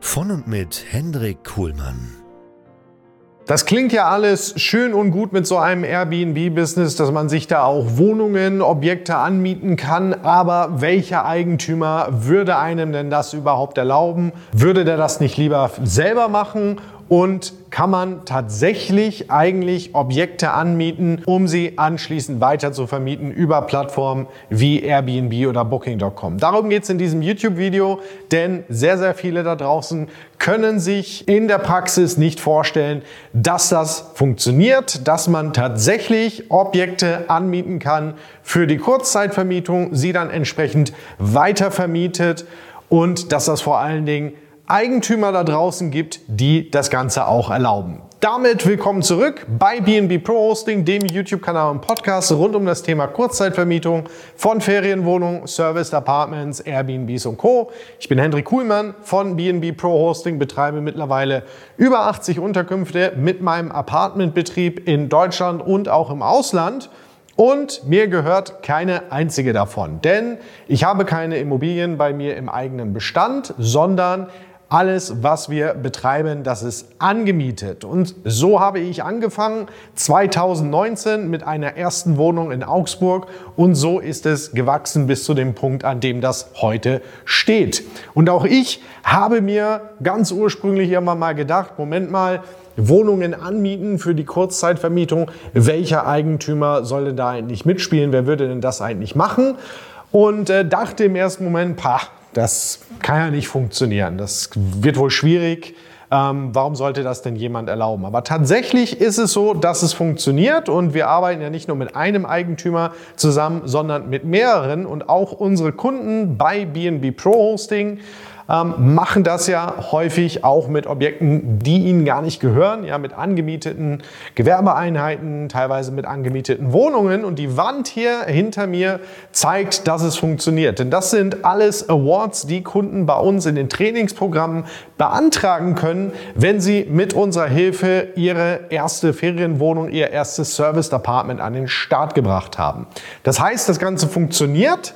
Von und mit Hendrik Kuhlmann. Das klingt ja alles schön und gut mit so einem Airbnb-Business, dass man sich da auch Wohnungen, Objekte anmieten kann. Aber welcher Eigentümer würde einem denn das überhaupt erlauben? Würde der das nicht lieber selber machen? Und kann man tatsächlich eigentlich Objekte anmieten, um sie anschließend weiter zu vermieten über Plattformen wie Airbnb oder Booking.com. Darum geht es in diesem YouTube-Video, denn sehr, sehr viele da draußen können sich in der Praxis nicht vorstellen, dass das funktioniert, dass man tatsächlich Objekte anmieten kann für die Kurzzeitvermietung, sie dann entsprechend weiter vermietet und dass das vor allen Dingen Eigentümer da draußen gibt, die das Ganze auch erlauben. Damit willkommen zurück bei BNB Pro Hosting, dem YouTube-Kanal und Podcast rund um das Thema Kurzzeitvermietung von Ferienwohnungen, Serviced Apartments, Airbnbs und Co. Ich bin Hendrik Kuhlmann von BNB Pro Hosting, betreibe mittlerweile über 80 Unterkünfte mit meinem Apartmentbetrieb in Deutschland und auch im Ausland. Und mir gehört keine einzige davon, denn ich habe keine Immobilien bei mir im eigenen Bestand, sondern alles, was wir betreiben, das ist angemietet. Und so habe ich angefangen 2019 mit einer ersten Wohnung in Augsburg und so ist es gewachsen bis zu dem Punkt, an dem das heute steht. Und auch ich habe mir ganz ursprünglich irgendwann mal gedacht, Moment mal, Wohnungen anmieten für die Kurzzeitvermietung. Welcher Eigentümer sollte da eigentlich mitspielen? Wer würde denn das eigentlich machen? Und äh, dachte im ersten Moment, pah, das kann ja nicht funktionieren. Das wird wohl schwierig. Ähm, warum sollte das denn jemand erlauben? Aber tatsächlich ist es so, dass es funktioniert und wir arbeiten ja nicht nur mit einem Eigentümer zusammen, sondern mit mehreren und auch unsere Kunden bei BNB Pro Hosting ähm, machen das ja häufig auch mit Objekten, die ihnen gar nicht gehören, ja, mit angemieteten Gewerbeeinheiten, teilweise mit angemieteten Wohnungen. Und die Wand hier hinter mir zeigt, dass es funktioniert. Denn das sind alles Awards, die Kunden bei uns in den Trainingsprogrammen beantragen können, wenn sie mit unserer Hilfe ihre erste Ferienwohnung, ihr erstes Service Apartment an den Start gebracht haben. Das heißt, das Ganze funktioniert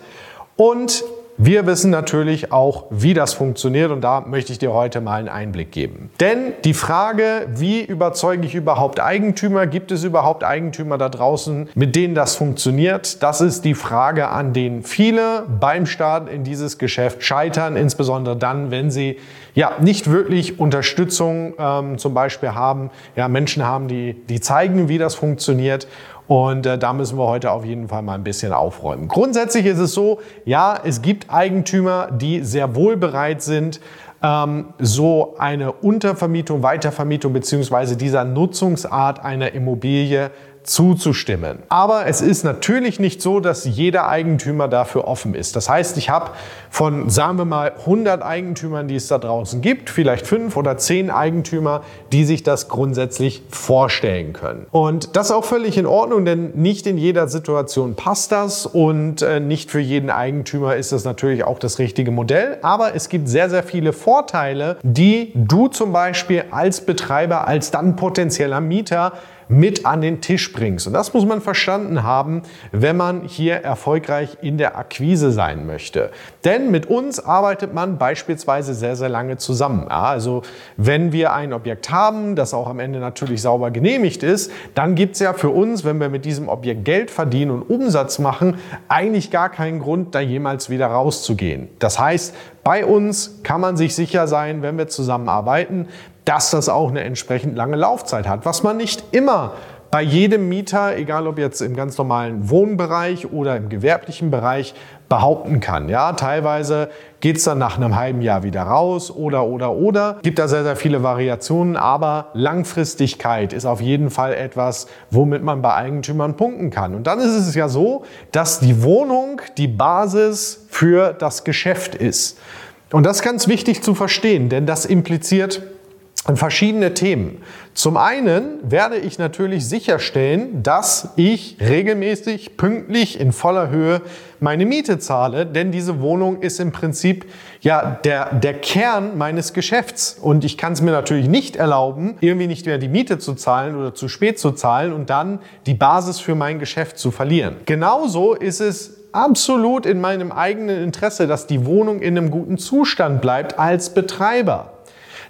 und wir wissen natürlich auch, wie das funktioniert und da möchte ich dir heute mal einen Einblick geben. Denn die Frage, wie überzeuge ich überhaupt Eigentümer, gibt es überhaupt Eigentümer da draußen, mit denen das funktioniert, das ist die Frage, an denen viele beim Start in dieses Geschäft scheitern, insbesondere dann, wenn sie ja nicht wirklich Unterstützung ähm, zum Beispiel haben, ja Menschen haben, die, die zeigen, wie das funktioniert und äh, da müssen wir heute auf jeden Fall mal ein bisschen aufräumen. Grundsätzlich ist es so, ja, es gibt Eigentümer, die sehr wohl bereit sind, ähm, so eine Untervermietung, Weitervermietung beziehungsweise dieser Nutzungsart einer Immobilie zuzustimmen. Aber es ist natürlich nicht so, dass jeder Eigentümer dafür offen ist. Das heißt, ich habe von, sagen wir mal, 100 Eigentümern, die es da draußen gibt, vielleicht fünf oder zehn Eigentümer, die sich das grundsätzlich vorstellen können. Und das ist auch völlig in Ordnung, denn nicht in jeder Situation passt das und äh, nicht für jeden Eigentümer ist das natürlich auch das richtige Modell. Aber es gibt sehr, sehr viele Vorteile, die du zum Beispiel als Betreiber, als dann potenzieller Mieter mit an den Tisch bringst. Und das muss man verstanden haben, wenn man hier erfolgreich in der Akquise sein möchte. Denn mit uns arbeitet man beispielsweise sehr, sehr lange zusammen. Ja, also wenn wir ein Objekt haben, das auch am Ende natürlich sauber genehmigt ist, dann gibt es ja für uns, wenn wir mit diesem Objekt Geld verdienen und Umsatz machen, eigentlich gar keinen Grund, da jemals wieder rauszugehen. Das heißt, Bei uns kann man sich sicher sein, wenn wir zusammenarbeiten, dass das auch eine entsprechend lange Laufzeit hat, was man nicht immer bei jedem Mieter, egal ob jetzt im ganz normalen Wohnbereich oder im gewerblichen Bereich, behaupten kann. Ja, teilweise geht es dann nach einem halben Jahr wieder raus oder oder oder. Gibt da sehr, sehr viele Variationen, aber Langfristigkeit ist auf jeden Fall etwas, womit man bei Eigentümern punkten kann. Und dann ist es ja so, dass die Wohnung die Basis für das Geschäft ist. Und das ist ganz wichtig zu verstehen, denn das impliziert verschiedene Themen. Zum einen werde ich natürlich sicherstellen, dass ich regelmäßig, pünktlich, in voller Höhe meine Miete zahle, denn diese Wohnung ist im Prinzip ja der, der Kern meines Geschäfts. Und ich kann es mir natürlich nicht erlauben, irgendwie nicht mehr die Miete zu zahlen oder zu spät zu zahlen und dann die Basis für mein Geschäft zu verlieren. Genauso ist es absolut in meinem eigenen Interesse, dass die Wohnung in einem guten Zustand bleibt als Betreiber.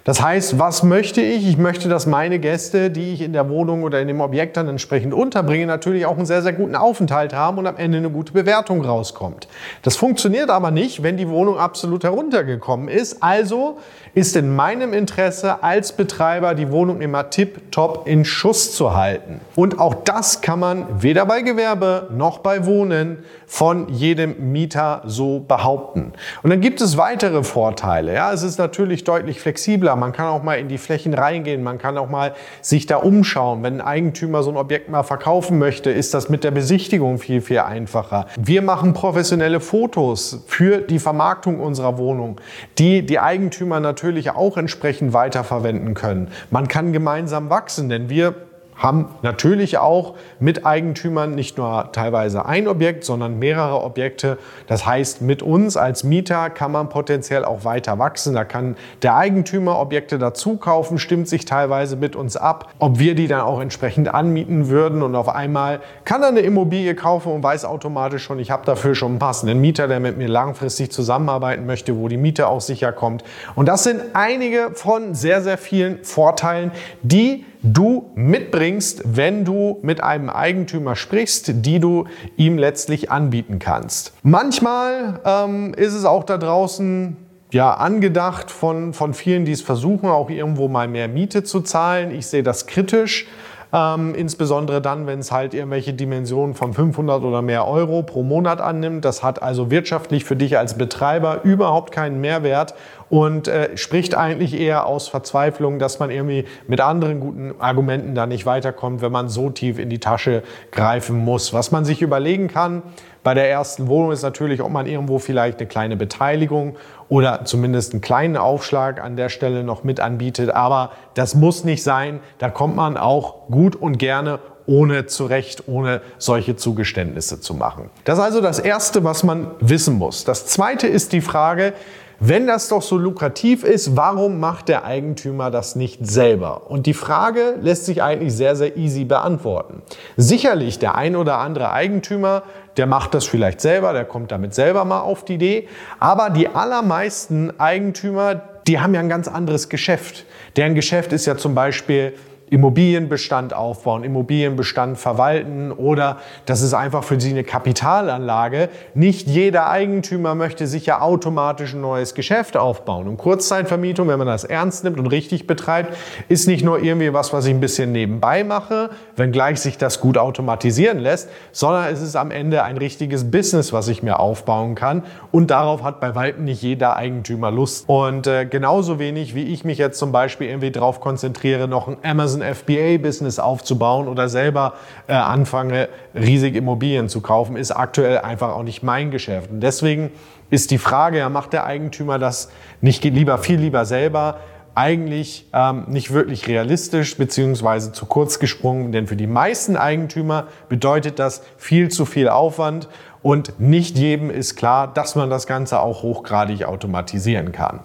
Das heißt, was möchte ich? Ich möchte, dass meine Gäste, die ich in der Wohnung oder in dem Objekt dann entsprechend unterbringe, natürlich auch einen sehr, sehr guten Aufenthalt haben und am Ende eine gute Bewertung rauskommt. Das funktioniert aber nicht, wenn die Wohnung absolut heruntergekommen ist. Also ist in meinem Interesse als Betreiber die Wohnung immer tipptopp in Schuss zu halten. Und auch das kann man weder bei Gewerbe noch bei Wohnen von jedem Mieter so behaupten. Und dann gibt es weitere Vorteile. Ja, es ist natürlich deutlich flexibler man kann auch mal in die Flächen reingehen, man kann auch mal sich da umschauen. Wenn ein Eigentümer so ein Objekt mal verkaufen möchte, ist das mit der Besichtigung viel, viel einfacher. Wir machen professionelle Fotos für die Vermarktung unserer Wohnung, die die Eigentümer natürlich auch entsprechend weiterverwenden können. Man kann gemeinsam wachsen, denn wir haben natürlich auch mit Eigentümern nicht nur teilweise ein Objekt, sondern mehrere Objekte. Das heißt, mit uns als Mieter kann man potenziell auch weiter wachsen. Da kann der Eigentümer Objekte dazu kaufen, stimmt sich teilweise mit uns ab, ob wir die dann auch entsprechend anmieten würden. Und auf einmal kann er eine Immobilie kaufen und weiß automatisch schon, ich habe dafür schon einen passenden Mieter, der mit mir langfristig zusammenarbeiten möchte, wo die Miete auch sicher kommt. Und das sind einige von sehr, sehr vielen Vorteilen, die du mitbringst, wenn du mit einem Eigentümer sprichst, die du ihm letztlich anbieten kannst. Manchmal ähm, ist es auch da draußen ja, angedacht von, von vielen, die es versuchen, auch irgendwo mal mehr Miete zu zahlen. Ich sehe das kritisch. Ähm, insbesondere dann, wenn es halt irgendwelche Dimensionen von 500 oder mehr Euro pro Monat annimmt. Das hat also wirtschaftlich für dich als Betreiber überhaupt keinen Mehrwert und äh, spricht eigentlich eher aus Verzweiflung, dass man irgendwie mit anderen guten Argumenten da nicht weiterkommt, wenn man so tief in die Tasche greifen muss. Was man sich überlegen kann bei der ersten Wohnung ist natürlich, ob man irgendwo vielleicht eine kleine Beteiligung oder zumindest einen kleinen Aufschlag an der Stelle noch mit anbietet. Aber das muss nicht sein. Da kommt man auch gut und gerne ohne zurecht, ohne solche Zugeständnisse zu machen. Das ist also das Erste, was man wissen muss. Das Zweite ist die Frage, wenn das doch so lukrativ ist, warum macht der Eigentümer das nicht selber? Und die Frage lässt sich eigentlich sehr, sehr easy beantworten. Sicherlich der ein oder andere Eigentümer, der macht das vielleicht selber, der kommt damit selber mal auf die Idee. Aber die allermeisten Eigentümer, die haben ja ein ganz anderes Geschäft. Deren Geschäft ist ja zum Beispiel Immobilienbestand aufbauen, Immobilienbestand verwalten oder das ist einfach für sie eine Kapitalanlage. Nicht jeder Eigentümer möchte sich ja automatisch ein neues Geschäft aufbauen. Und Kurzzeitvermietung, wenn man das ernst nimmt und richtig betreibt, ist nicht nur irgendwie was, was ich ein bisschen nebenbei mache, wenngleich sich das gut automatisieren lässt, sondern es ist am Ende ein richtiges Business, was ich mir aufbauen kann. Und darauf hat bei weitem nicht jeder Eigentümer Lust. Und äh, genauso wenig, wie ich mich jetzt zum Beispiel irgendwie darauf konzentriere, noch ein Amazon ein FBA-Business aufzubauen oder selber äh, anfange, riesig Immobilien zu kaufen, ist aktuell einfach auch nicht mein Geschäft. Und deswegen ist die Frage, ja, macht der Eigentümer das nicht lieber, viel lieber selber? eigentlich ähm, nicht wirklich realistisch beziehungsweise zu kurz gesprungen, denn für die meisten Eigentümer bedeutet das viel zu viel Aufwand und nicht jedem ist klar, dass man das Ganze auch hochgradig automatisieren kann.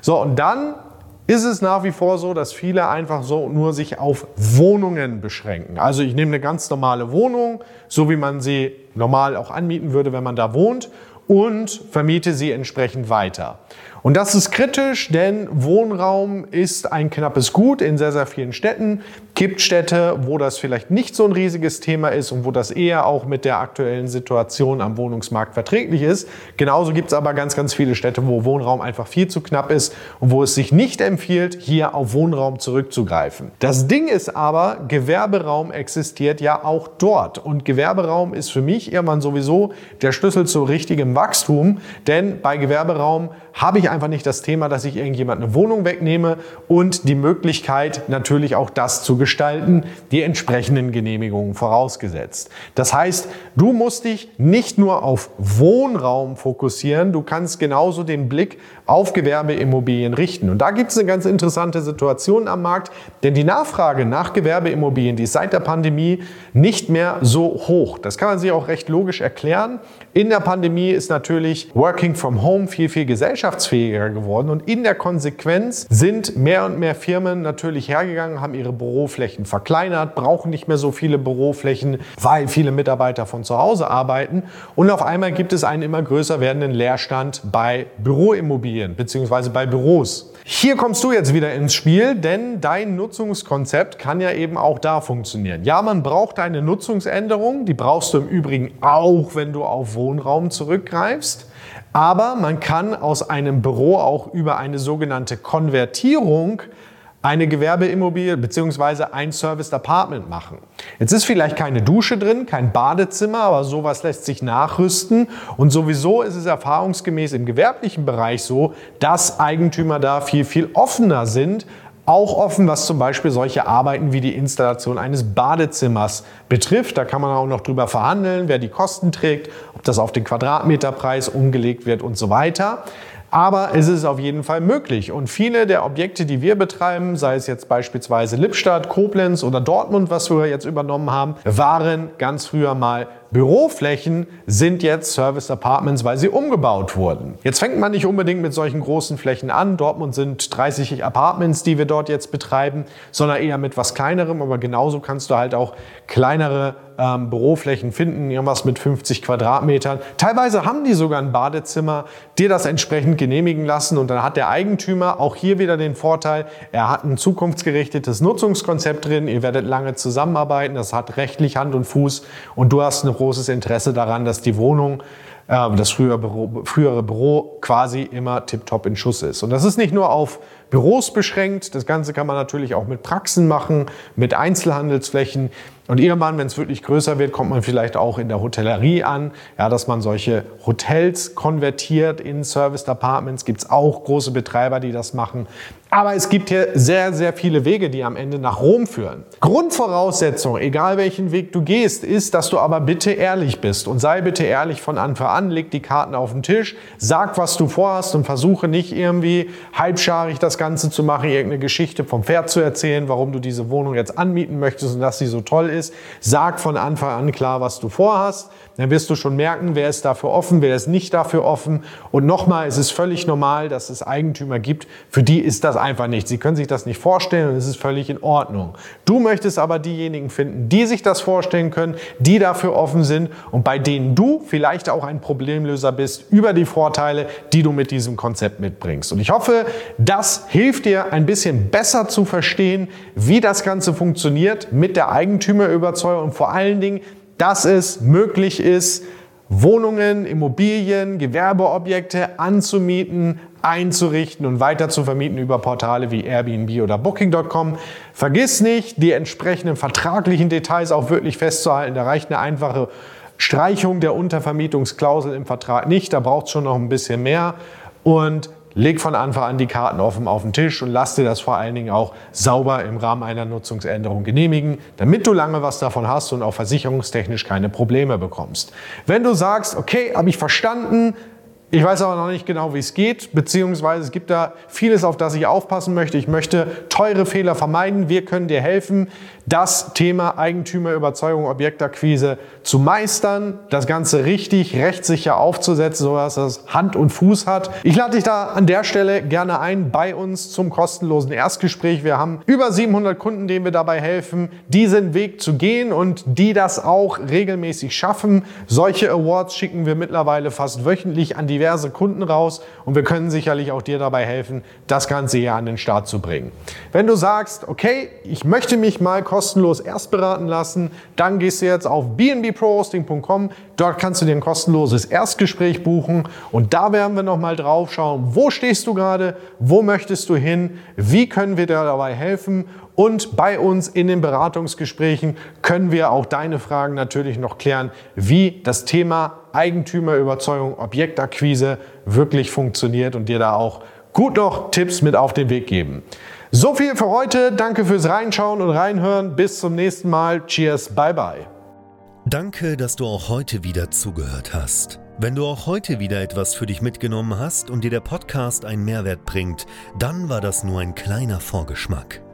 So, und dann ist es nach wie vor so, dass viele einfach so nur sich auf Wohnungen beschränken. Also ich nehme eine ganz normale Wohnung, so wie man sie normal auch anmieten würde, wenn man da wohnt, und vermiete sie entsprechend weiter. Und das ist kritisch, denn Wohnraum ist ein knappes Gut in sehr, sehr vielen Städten. Gibt Städte, wo das vielleicht nicht so ein riesiges Thema ist und wo das eher auch mit der aktuellen Situation am Wohnungsmarkt verträglich ist. Genauso gibt es aber ganz, ganz viele Städte, wo Wohnraum einfach viel zu knapp ist und wo es sich nicht empfiehlt, hier auf Wohnraum zurückzugreifen. Das Ding ist aber, Gewerberaum existiert ja auch dort. Und Gewerberaum ist für mich irgendwann sowieso der Schlüssel zu richtigem Wachstum, denn bei Gewerberaum habe ich einfach nicht das Thema, dass ich irgendjemand eine Wohnung wegnehme und die Möglichkeit natürlich auch das zu gestalten, die entsprechenden Genehmigungen vorausgesetzt. Das heißt, du musst dich nicht nur auf Wohnraum fokussieren, du kannst genauso den Blick auf Gewerbeimmobilien richten. Und da gibt es eine ganz interessante Situation am Markt, denn die Nachfrage nach Gewerbeimmobilien, die ist seit der Pandemie nicht mehr so hoch. Das kann man sich auch recht logisch erklären. In der Pandemie ist natürlich Working from Home viel, viel gesellschaftsfähiger geworden und in der Konsequenz sind mehr und mehr Firmen natürlich hergegangen, haben ihre Büroflächen verkleinert, brauchen nicht mehr so viele Büroflächen, weil viele Mitarbeiter von zu Hause arbeiten und auf einmal gibt es einen immer größer werdenden Leerstand bei Büroimmobilien. Immobilien bzw. bei Büros. Hier kommst du jetzt wieder ins Spiel, denn dein Nutzungskonzept kann ja eben auch da funktionieren. Ja, man braucht eine Nutzungsänderung, die brauchst du im Übrigen auch, wenn du auf Wohnraum zurückgreifst. Aber man kann aus einem Büro auch über eine sogenannte Konvertierung eine Gewerbeimmobilie bzw. ein Serviced Apartment machen. Jetzt ist vielleicht keine Dusche drin, kein Badezimmer, aber sowas lässt sich nachrüsten. Und sowieso ist es erfahrungsgemäß im gewerblichen Bereich so, dass Eigentümer da viel, viel offener sind. Auch offen, was zum Beispiel solche Arbeiten wie die Installation eines Badezimmers betrifft. Da kann man auch noch drüber verhandeln, wer die Kosten trägt, ob das auf den Quadratmeterpreis umgelegt wird und so weiter. Aber es ist auf jeden Fall möglich. Und viele der Objekte, die wir betreiben, sei es jetzt beispielsweise Lippstadt, Koblenz oder Dortmund, was wir jetzt übernommen haben, waren ganz früher mal Büroflächen sind jetzt Service Apartments, weil sie umgebaut wurden. Jetzt fängt man nicht unbedingt mit solchen großen Flächen an. Dortmund sind 30 Apartments, die wir dort jetzt betreiben, sondern eher mit was kleinerem. Aber genauso kannst du halt auch kleinere ähm, Büroflächen finden, irgendwas mit 50 Quadratmetern. Teilweise haben die sogar ein Badezimmer, dir das entsprechend genehmigen lassen und dann hat der Eigentümer auch hier wieder den Vorteil, er hat ein zukunftsgerichtetes Nutzungskonzept drin, ihr werdet lange zusammenarbeiten, das hat rechtlich Hand und Fuß und du hast eine großes Interesse daran, dass die Wohnung, äh, das frühere Büro, frühere Büro quasi immer tiptop in Schuss ist. Und das ist nicht nur auf Büros beschränkt, das Ganze kann man natürlich auch mit Praxen machen, mit Einzelhandelsflächen. Und irgendwann, wenn es wirklich größer wird, kommt man vielleicht auch in der Hotellerie an, ja, dass man solche Hotels konvertiert in Serviced Apartments. Gibt es auch große Betreiber, die das machen. Aber es gibt hier sehr, sehr viele Wege, die am Ende nach Rom führen. Grundvoraussetzung, egal welchen Weg du gehst, ist, dass du aber bitte ehrlich bist. Und sei bitte ehrlich von Anfang an, leg die Karten auf den Tisch, sag, was du vorhast und versuche nicht irgendwie halbscharig das Ganze zu machen, irgendeine Geschichte vom Pferd zu erzählen, warum du diese Wohnung jetzt anmieten möchtest und dass sie so toll ist. Sag von Anfang an klar, was du vorhast dann wirst du schon merken, wer ist dafür offen, wer ist nicht dafür offen. Und nochmal, es ist völlig normal, dass es Eigentümer gibt, für die ist das einfach nicht. Sie können sich das nicht vorstellen und es ist völlig in Ordnung. Du möchtest aber diejenigen finden, die sich das vorstellen können, die dafür offen sind und bei denen du vielleicht auch ein Problemlöser bist über die Vorteile, die du mit diesem Konzept mitbringst. Und ich hoffe, das hilft dir ein bisschen besser zu verstehen, wie das Ganze funktioniert mit der Eigentümerüberzeugung und vor allen Dingen, dass es möglich ist, Wohnungen, Immobilien, Gewerbeobjekte anzumieten, einzurichten und weiter zu vermieten über Portale wie Airbnb oder Booking.com. Vergiss nicht, die entsprechenden vertraglichen Details auch wirklich festzuhalten. Da reicht eine einfache Streichung der Untervermietungsklausel im Vertrag nicht. Da braucht es schon noch ein bisschen mehr. Und leg von Anfang an die Karten offen auf den Tisch und lass dir das vor allen Dingen auch sauber im Rahmen einer Nutzungsänderung genehmigen, damit du lange was davon hast und auch versicherungstechnisch keine Probleme bekommst. Wenn du sagst, okay, habe ich verstanden, ich weiß aber noch nicht genau, wie es geht, beziehungsweise es gibt da vieles, auf das ich aufpassen möchte. Ich möchte teure Fehler vermeiden. Wir können dir helfen, das Thema Eigentümerüberzeugung, Objektakquise zu meistern, das Ganze richtig rechtssicher aufzusetzen, sodass das Hand und Fuß hat. Ich lade dich da an der Stelle gerne ein bei uns zum kostenlosen Erstgespräch. Wir haben über 700 Kunden, denen wir dabei helfen, diesen Weg zu gehen und die das auch regelmäßig schaffen. Solche Awards schicken wir mittlerweile fast wöchentlich an die diverse Kunden raus und wir können sicherlich auch dir dabei helfen, das Ganze hier an den Start zu bringen. Wenn du sagst, okay, ich möchte mich mal kostenlos erst beraten lassen, dann gehst du jetzt auf bnbprohosting.com. Dort kannst du dir ein kostenloses Erstgespräch buchen und da werden wir nochmal drauf schauen, wo stehst du gerade, wo möchtest du hin, wie können wir dir dabei helfen und bei uns in den Beratungsgesprächen können wir auch deine Fragen natürlich noch klären, wie das Thema Eigentümerüberzeugung, Objektakquise wirklich funktioniert und dir da auch gut noch Tipps mit auf den Weg geben. So viel für heute. Danke fürs Reinschauen und Reinhören. Bis zum nächsten Mal. Cheers. Bye bye. Danke, dass du auch heute wieder zugehört hast. Wenn du auch heute wieder etwas für dich mitgenommen hast und dir der Podcast einen Mehrwert bringt, dann war das nur ein kleiner Vorgeschmack.